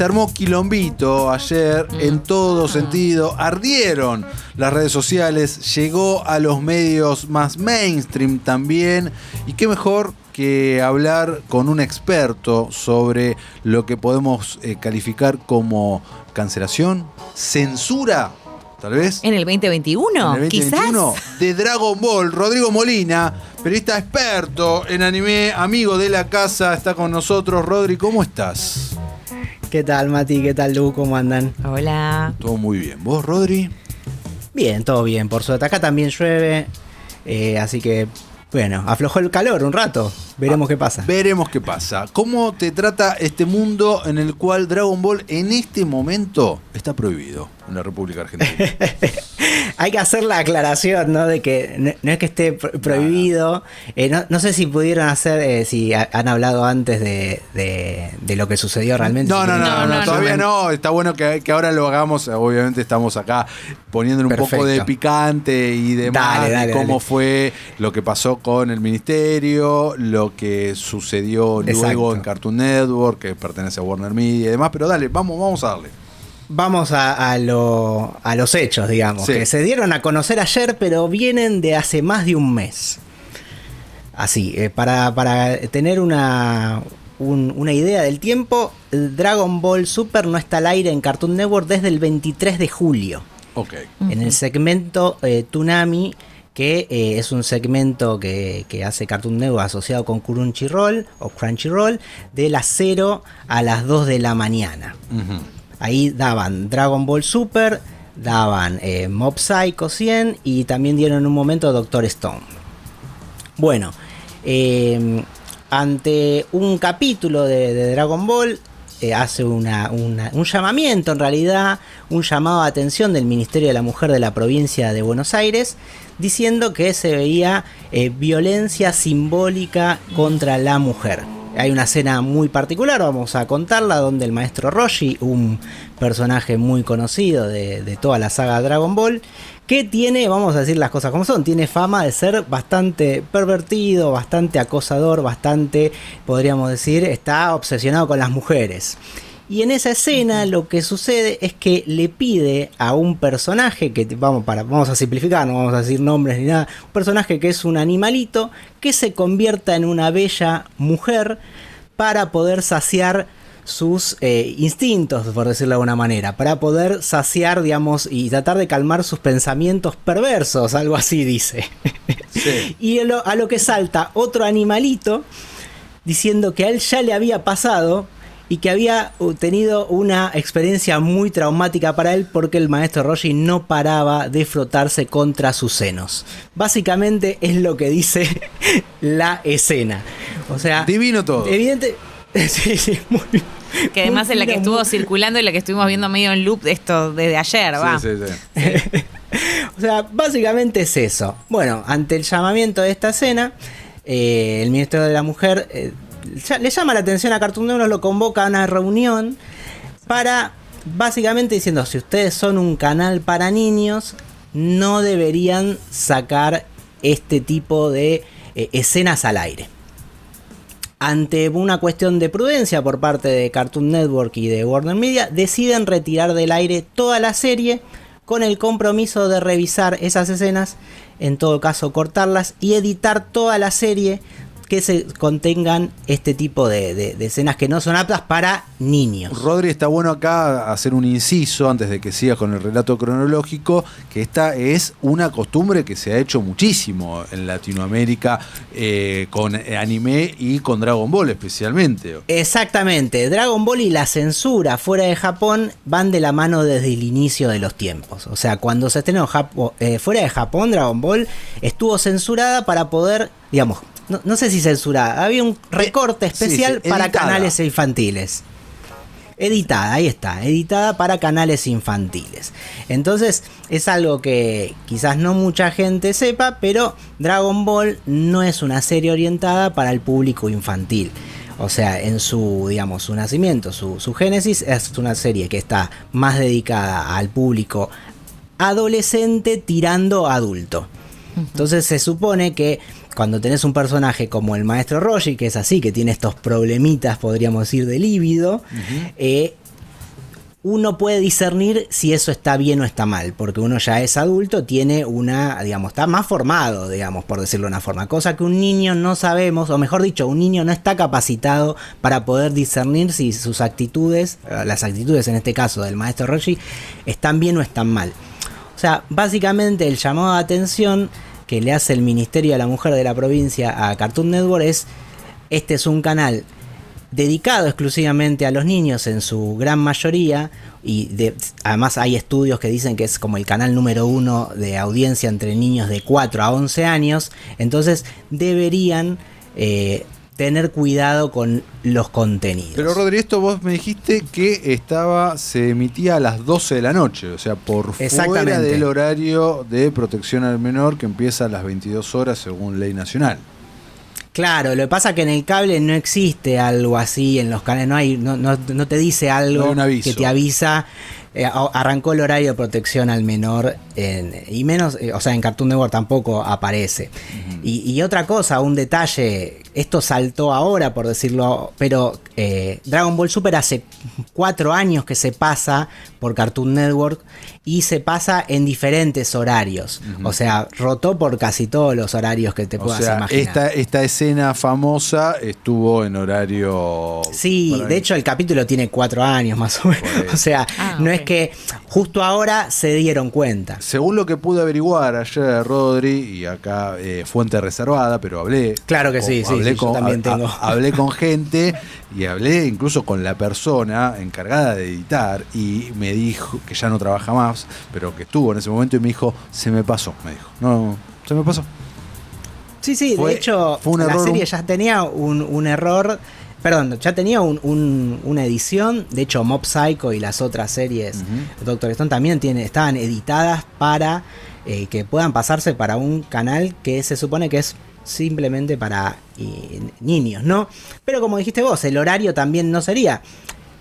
se armó quilombito ayer en todo sentido. Ardieron las redes sociales, llegó a los medios más mainstream también. Y qué mejor que hablar con un experto sobre lo que podemos eh, calificar como cancelación, censura, tal vez. En el 2021, En el 2021, de Dragon Ball, Rodrigo Molina, periodista experto en anime, amigo de la casa, está con nosotros. Rodri, ¿cómo estás? ¿Qué tal, Mati? ¿Qué tal, Lu? ¿Cómo andan? Hola. Todo muy bien. ¿Vos, Rodri? Bien, todo bien. Por suerte, acá también llueve. eh, así que, bueno, aflojó el calor un rato. Veremos qué pasa. Veremos qué pasa. ¿Cómo te trata este mundo en el cual Dragon Ball en este momento está prohibido en la República Argentina? Hay que hacer la aclaración, ¿no? De que no, no es que esté pro- prohibido. Eh, no, no sé si pudieron hacer, eh, si ha- han hablado antes de, de- de lo que sucedió realmente. No, no, no, No, no, no, todavía no. no. Está bueno que, que ahora lo hagamos. Obviamente estamos acá poniéndole un poco de picante y demás Dale, dale, de cómo dale. fue lo que pasó con el ministerio, lo que sucedió luego en Cartoon Network, que pertenece a Warner Media y demás. Pero dale, vamos, vamos a darle. Vamos a, a lo- a los hechos, digamos, Sí. que se dieron a conocer ayer, pero vienen de hace más de un mes. Así, eh, para, para tener una, un- una idea del tiempo, Dragon Ball Super no está al aire en Cartoon Network desde el 23 de julio, Ok. en el segmento eh, Toonami, que eh, es un segmento que, que hace Cartoon Network asociado con Crunchyroll o Crunchyroll, de las 0 a las 2 de la mañana. Ahí daban Dragon Ball Super, daban eh, Mob Psycho 100 y también dieron en un momento Doctor Stone. Bueno, eh, ante un capítulo de, de Dragon Ball, eh, hace un llamamiento en realidad, un llamado de atención del Ministerio de la Mujer de la provincia de Buenos Aires, diciendo que se veía eh, violencia simbólica contra la mujer. Hay una escena muy particular, vamos a contarla, donde el maestro Roshi, un personaje muy conocido de, de toda la saga Dragon Ball, que tiene, vamos a decir las cosas como son, tiene fama de ser bastante pervertido, bastante acosador, bastante, podríamos decir, está obsesionado con las mujeres. Y en esa escena lo que sucede es que le pide a un personaje, que vamos, para, vamos a simplificar, no vamos a decir nombres ni nada, un personaje que es un animalito, que se convierta en una bella mujer para poder saciar sus eh, instintos, por decirlo de alguna manera, para poder saciar, digamos, y tratar de calmar sus pensamientos perversos, algo así dice. Sí. y a lo, a lo que salta otro animalito diciendo que a él ya le había pasado y que había tenido una experiencia muy traumática para él porque el maestro Roshi no paraba de frotarse contra sus senos. Básicamente es lo que dice la escena. O sea, Divino todo. evidente. Sí, sí, muy Que además muy es la que estuvo muy- circulando y la que estuvimos viendo medio en loop esto desde ayer, va. Sí, sí, sí. O sea, básicamente es eso. Bueno, ante el llamamiento de esta escena, eh, el Ministerio de la Mujer eh, le llama la atención a Cartoon Network, lo convoca a una reunión para, básicamente diciendo, si ustedes son un canal para niños, no deberían sacar este tipo de eh, escenas al aire. Ante una cuestión de prudencia por parte de Cartoon Network y de Warner Media, deciden retirar del aire toda la serie con el compromiso de revisar esas escenas, en todo caso cortarlas y editar toda la serie que se contengan este tipo de, de- de escenas que no son aptas para niños. Rodri, está bueno acá hacer un inciso antes de que sigas con el relato cronológico, que esta es una costumbre que se ha hecho muchísimo en Latinoamérica eh, con anime y con Dragon Ball especialmente. Exactamente, Dragon Ball y la censura fuera de Japón van de la mano desde el inicio de los tiempos. O sea, cuando se estrenó Japo- eh, fuera de Japón, Dragon Ball estuvo censurada para poder, digamos, no, no sé si censurada, había un recorte sí, sí, especial para canales infantiles. Editada, ahí está, editada para canales infantiles. Entonces es algo que quizás no mucha gente sepa, pero Dragon Ball no es una serie orientada para el público infantil. O sea, en su, digamos, su nacimiento, su, su génesis es una serie que está más dedicada al público adolescente tirando a adulto. Entonces se supone que cuando tenés un personaje como el maestro Roshi, que es así, que tiene estos problemitas, podríamos decir, de líbido, eh, uno puede discernir si eso está bien o está mal, porque uno ya es adulto, tiene una, digamos, está más formado, digamos, por decirlo de una forma, cosa que un niño no sabemos, o mejor dicho, un niño no está capacitado para poder discernir si sus actitudes, eh, las actitudes en este caso del maestro Roshi, están bien o están mal. O sea, básicamente el llamado de atención que le hace el Ministerio de la Mujer de la provincia a Cartoon Network es, este es un canal dedicado exclusivamente a los niños en su gran mayoría y de, además hay estudios que dicen que es como el canal número uno de audiencia entre niños de 4 a 11 años, entonces deberían eh, tener cuidado con los contenidos. Pero Rodri, esto vos me dijiste que estaba, se emitía a las 12 de la noche, o sea, por fuera del horario de protección al menor que empieza a las 22 horas según ley nacional. Claro, lo que pasa es que en el cable no existe algo así, en los canales no hay, no, no- no te dice No algo aviso. que te avisa. eh, arrancó el horario de protección al menor en- y menos, eh, o sea, en Cartoon Network tampoco aparece. y, y otra cosa, un detalle, esto saltó ahora por decirlo, pero eh, Dragon Ball Super hace cuatro años que se pasa por Cartoon Network y se pasa en diferentes horarios. O sea, rotó por casi todos los horarios que te O puedas sea, imaginar. esta, esta escena famosa estuvo en horario... Sí, de hecho el capítulo tiene cuatro años más o menos. O sea, Ah, no es que justo ahora se dieron cuenta. Según lo que pude averiguar ayer, Rodri, y acá eh, fuente reservada, pero hablé. Claro que sí, sí, hablé sí, yo también tengo. hablé con gente y hablé incluso con la persona encargada de editar y me dijo que ya no trabaja más, pero que estuvo en ese momento y me dijo, se me pasó, me dijo. No, se me pasó. Sí, sí, Fue- de hecho fue un la error, serie ya tenía un, un error, perdón, ya tenía un- un- una edición, de hecho Mob Psycho y las otras series. Doctor Stone también tiene, estaban editadas para eh, que puedan pasarse para un canal que se supone que es simplemente para eh, niños, ¿no? Pero como dijiste vos, el horario también no sería.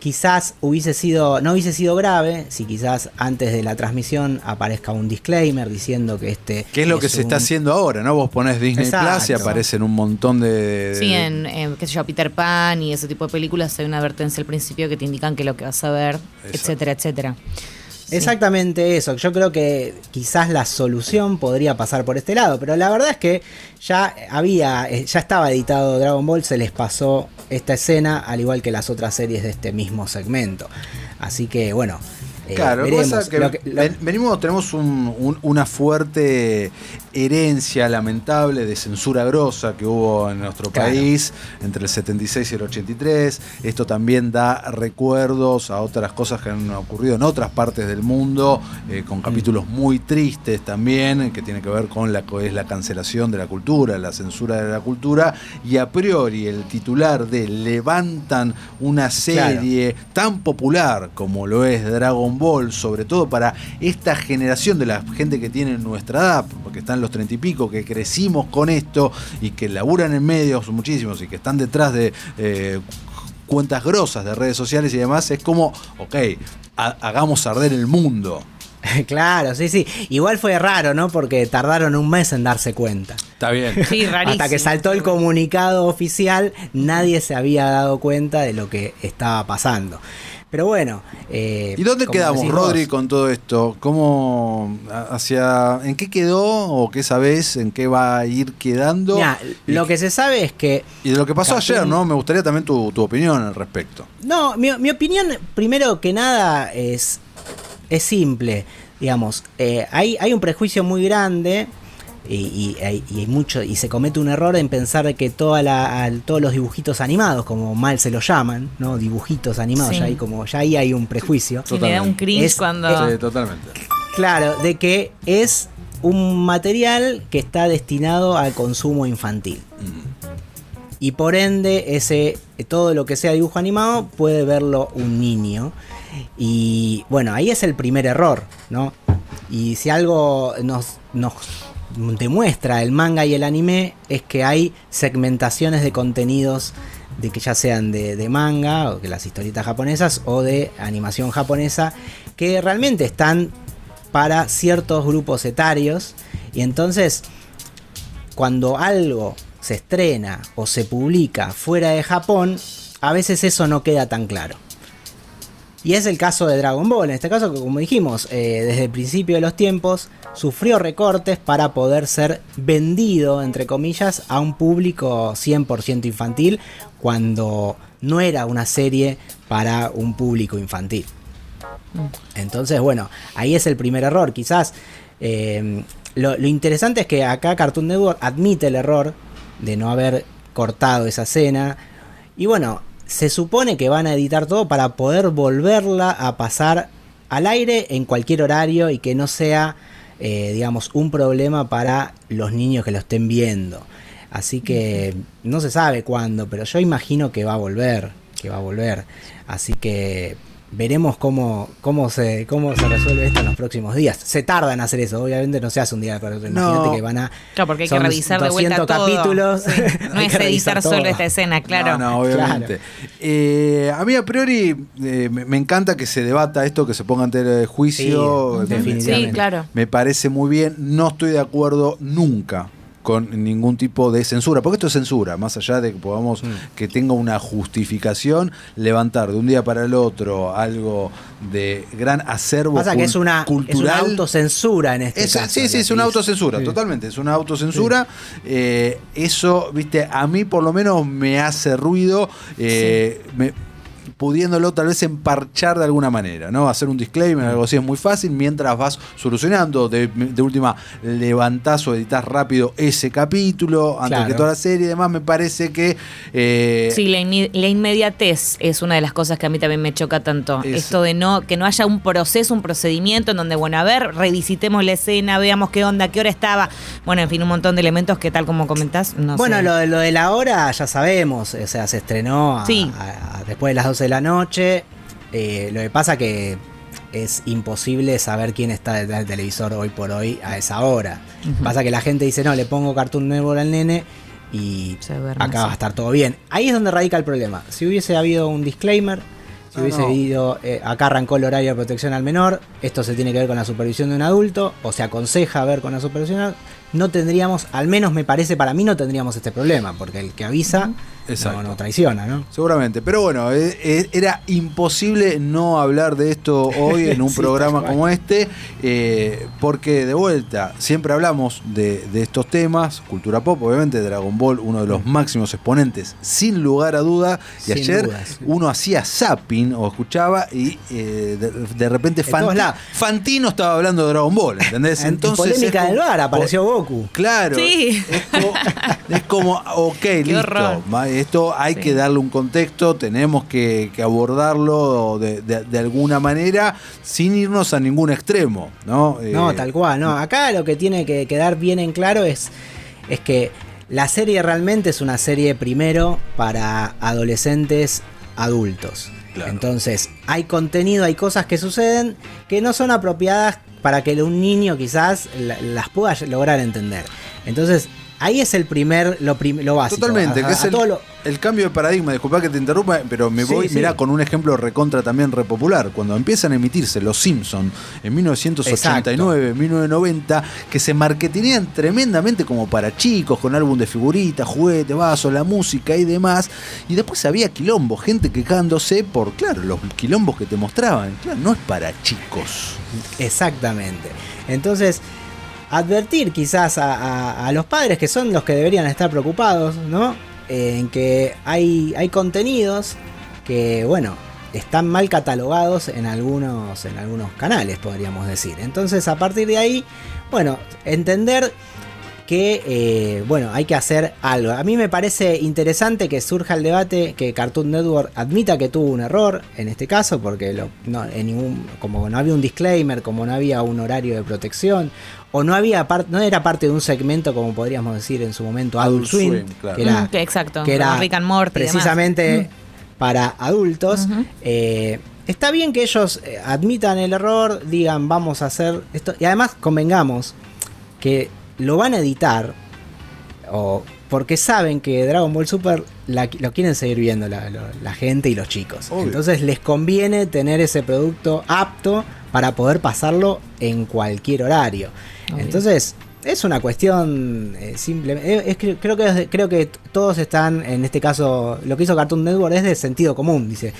Quizás hubiese sido, no hubiese sido grave si quizás antes de la transmisión aparezca un disclaimer diciendo que este... ¿Qué es lo que se está haciendo ahora, no? Vos ponés Disney Plus y Exacto. aparecen un montón de... de- Sí, en, en, qué sé yo, Peter Pan y ese tipo de películas hay una advertencia al principio que te indican que lo que vas a ver, Exacto. etcétera, etcétera. Exactamente eso. Yo creo que quizás la solución podría pasar por este lado, pero la verdad es que ya había, eh, ya estaba editado Dragon Ball, se les pasó esta escena, al igual que las otras series de este mismo segmento. Así que bueno. Eh, Claro, que Lo que- lo- venimos, tenemos un- un- una fuerte herencia lamentable de censura grosa que hubo en nuestro Claro. país entre el 76 y el 83. Esto también da recuerdos a otras cosas que han ocurrido en otras partes del mundo, eh, con capítulos muy tristes también, que tiene que ver con la, es la cancelación de la cultura, la censura de la cultura, y a priori el titular de levantan una serie tan popular como lo es Dragon Ball, sobre todo para esta generación de la gente que tiene nuestra edad, porque están los treinta y pico, que crecimos con esto y que laburan en medios muchísimos y que están detrás de eh, cuentas grosas de redes sociales y demás, es como, ok, ha- hagamos arder el mundo. claro, sí, sí. Igual fue raro, ¿no? Porque tardaron un mes en darse cuenta. Está bien. Sí, rarísimo. Hasta que saltó el comunicado oficial, nadie se había dado cuenta de lo que estaba pasando. Pero bueno. eh, ¿Y dónde quedamos, Rodri, con todo esto? ¿Cómo, hacia, en qué quedó o qué sabés, en qué va a ir quedando? Mirá, lo que se sabe es que. y de lo que pasó ayer, ¿no? Me gustaría también tu, tu opinión al respecto. No, mi, mi opinión, primero que nada, es, es simple. Digamos, eh, hay, hay un prejuicio muy grande. Y, y- hay- y hay mucho y se comete un error en pensar de que toda la, al- todos los dibujitos animados como mal se los llaman no dibujitos animados Sí. ya ahí como ya ahí hay un prejuicio Sí, me da un cringe Es- cuando... Sí, totalmente. Claro, de que es un material que está destinado al consumo infantil. Y por ende, ese, todo lo que sea dibujo animado puede verlo un niño. Y bueno, ahí es el primer error, ¿no? Y si algo nos, nos demuestra el manga y el anime es que hay segmentaciones de contenidos de que ya sean de, de manga o que las historietas japonesas o de animación japonesa que realmente están para ciertos grupos etarios. Y entonces cuando algo se estrena o se publica fuera de Japón a veces eso no queda tan claro Y es el caso de Dragon Ball. En este caso, que como dijimos, eh, desde el principio de los tiempos, sufrió recortes para poder ser vendido, entre comillas, a un público 100% infantil, cuando no era una serie para un público infantil. Entonces, bueno, ahí es el primer error. Quizás eh, lo, lo interesante es que acá Cartoon Network admite el error de no haber cortado esa escena. Y bueno, se supone que van a editar todo para poder volverla a pasar al aire en cualquier horario y que no sea, eh, digamos, un problema para los niños que lo estén viendo. Así que no se sabe cuándo, pero yo imagino que va a volver, que va a volver. Así que veremos cómo, cómo, se, cómo se resuelve esto en los próximos días. Se tarda en hacer eso, obviamente no se hace un día para otro. Imagínate No. que van a. Claro, porque hay que revisar de vuelta 200 todo. capítulos. Sí. No es editar solo esta escena, claro. No, no, obviamente. Claro. Eh, a mí a priori eh, me, me encanta que se debata esto, que se ponga en tela de juicio. Sí, Me- definitivamente. Sí, claro. Me parece muy bien. No estoy de acuerdo nunca con ningún tipo de censura, porque esto es censura, más allá de que podamos Mm. que tenga una justificación, levantar de un día para el otro algo de gran acervo Pasa que es una, es una cultural. autocensura en este Es- caso. sí, sí, es una autocensura, Sí. totalmente, es una autocensura. Eh, eso, viste, a mí por lo menos me hace ruido, eh, me- pudiéndolo tal vez emparchar de alguna manera, ¿no? Hacer un disclaimer, algo así es muy fácil, mientras vas solucionando, de, de última, levantás o editas rápido ese capítulo, antes Claro. que toda la serie y demás, me parece que... eh, Sí, la, inmediatez es una de las cosas que a mí también me choca tanto. Es- Esto de no que no haya un proceso, un procedimiento en donde, bueno, a ver, revisitemos la escena, veamos qué onda, qué hora estaba. Bueno, en fin, un montón de elementos que tal como comentás, no bueno, sé. lo, de- lo de la hora ya sabemos, o sea, se estrenó a- Sí. a- a- después de las 12 de la noche. Eh, lo que pasa que es imposible saber quién está detrás del televisor hoy por hoy a esa hora. Pasa que la gente dice, no, le pongo Cartoon Network al nene y acá va a estar todo bien. Ahí es donde radica el problema. Si hubiese habido un disclaimer, si Ah, hubiese no. habido, eh, acá arrancó el horario de protección al menor, esto se tiene que ver con la supervisión de un adulto, o se aconseja ver con la supervisión, no tendríamos, al menos me parece, para mí no tendríamos este problema, porque el que avisa no, no traiciona, ¿no? Seguramente, pero bueno, eh, eh, era imposible no hablar de esto hoy en un Sí, programa como este, eh, porque de vuelta, siempre hablamos de, de estos temas, cultura pop, obviamente Dragon Ball, uno de los máximos exponentes, sin lugar a duda, y Sin ayer uno hacía zapping o escuchaba y eh, de, de repente Fanti-. Fantino estaba hablando de Dragon Ball, ¿entendés? En- en Entonces polémica es del bar apareció Goku. Claro, Sí. es, como, es como, ok, listo. horror. Esto hay Sí. que darle un contexto, tenemos que, que abordarlo de, de- de alguna manera sin irnos a ningún extremo, ¿no? No, Eh, tal cual, no. Acá lo que tiene que quedar bien en claro es, es que la serie realmente es una serie primero para adolescentes adultos. Claro. Entonces, hay contenido, hay cosas que suceden que no son apropiadas para que un niño quizás la- las pueda lograr entender. Entonces, ahí es el primer, lo, prim- lo básico. Totalmente, A- que es el, todo lo- el cambio de paradigma. Disculpa que te interrumpa, pero me voy, sí. mirá, con un ejemplo recontra también repopular. Cuando empiezan a emitirse Los Simpson en 1989, 1990, que se marketinean tremendamente como para chicos, con álbum de figuritas, juguetes, vasos, la música y demás. Y después había quilombo, gente quejándose por, claro, los quilombos que te mostraban. Claro, no es para chicos. Exactamente. Entonces, advertir quizás a, los padres que son los que deberían estar preocupados, ¿no? Eh, en que hay, hay contenidos que, bueno, están mal catalogados en algunos, en algunos canales, podríamos decir. Entonces, a partir de ahí, bueno, entender que, eh, bueno, hay que hacer algo. A mí me parece interesante que surja el debate, que Cartoon Network admita que tuvo un error en este caso, porque lo- no, en ningún, como no había un disclaimer, como no había un horario de protección, o no había par- no era parte de un segmento, como podríamos decir en su momento, Adult, Adult Swim, Swim, claro. que era, Mm, que exacto, que era Rick and Morty precisamente para adultos. Eh, está bien que ellos eh, admitan el error, digan vamos a hacer esto, y además convengamos que lo van a editar o porque saben que Dragon Ball Super la- lo quieren seguir viendo la, gente y los chicos. Obvio. Entonces les conviene tener ese producto apto para poder pasarlo en cualquier horario. Obvio. Entonces es una cuestión eh, simple. es que- creo que es creo que todos están en este caso lo que hizo Cartoon Network es de sentido común. Dice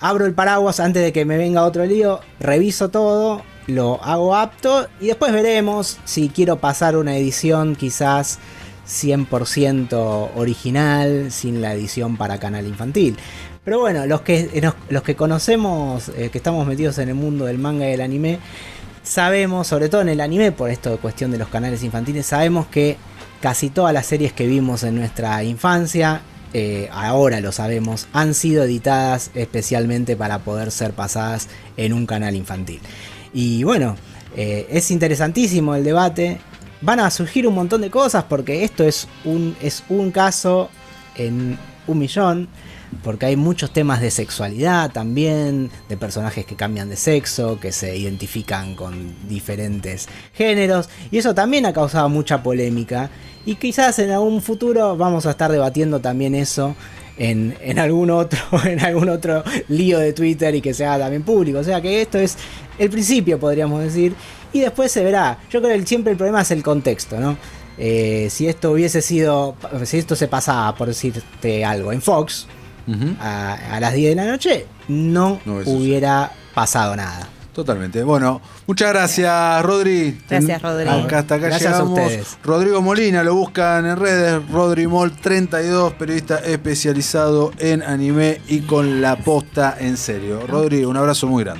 abro el paraguas antes de que me venga otro lío, reviso todo, lo hago apto y después veremos si quiero pasar una edición quizás 100% original, sin la edición para canal infantil. Pero bueno, los que, los que conocemos, eh, que estamos metidos en el mundo del manga y del anime, sabemos, sobre todo en el anime, por esto de cuestión de los canales infantiles, sabemos que casi todas las series que vimos en nuestra infancia, eh, ahora lo sabemos, han sido editadas especialmente para poder ser pasadas en un canal infantil. Y bueno, eh, es interesantísimo el debate. Van a surgir un montón de cosas porque esto es un, es un caso en un millón porque hay muchos temas de sexualidad también, de personajes que cambian de sexo, que se identifican con diferentes géneros, y eso también ha causado mucha polémica, y quizás en algún futuro vamos a estar debatiendo también eso. En, algún otro en algún otro lío de Twitter y que sea también público. O sea que esto es el principio podríamos decir. Y después se verá. Yo creo que siempre el problema es el contexto no eh, si esto hubiese sido si esto se pasaba por decirte algo en Fox a, las 10 de la noche, no, hubiera pasado nada. Totalmente. Bueno, muchas gracias, Rodri. Gracias, Rodri. Acá, hasta acá gracias llegamos. A ustedes. Rodrigo Molina, lo buscan en redes. Rodri Mol 32, periodista especializado en anime y con la posta en serio. Rodri, un abrazo muy grande.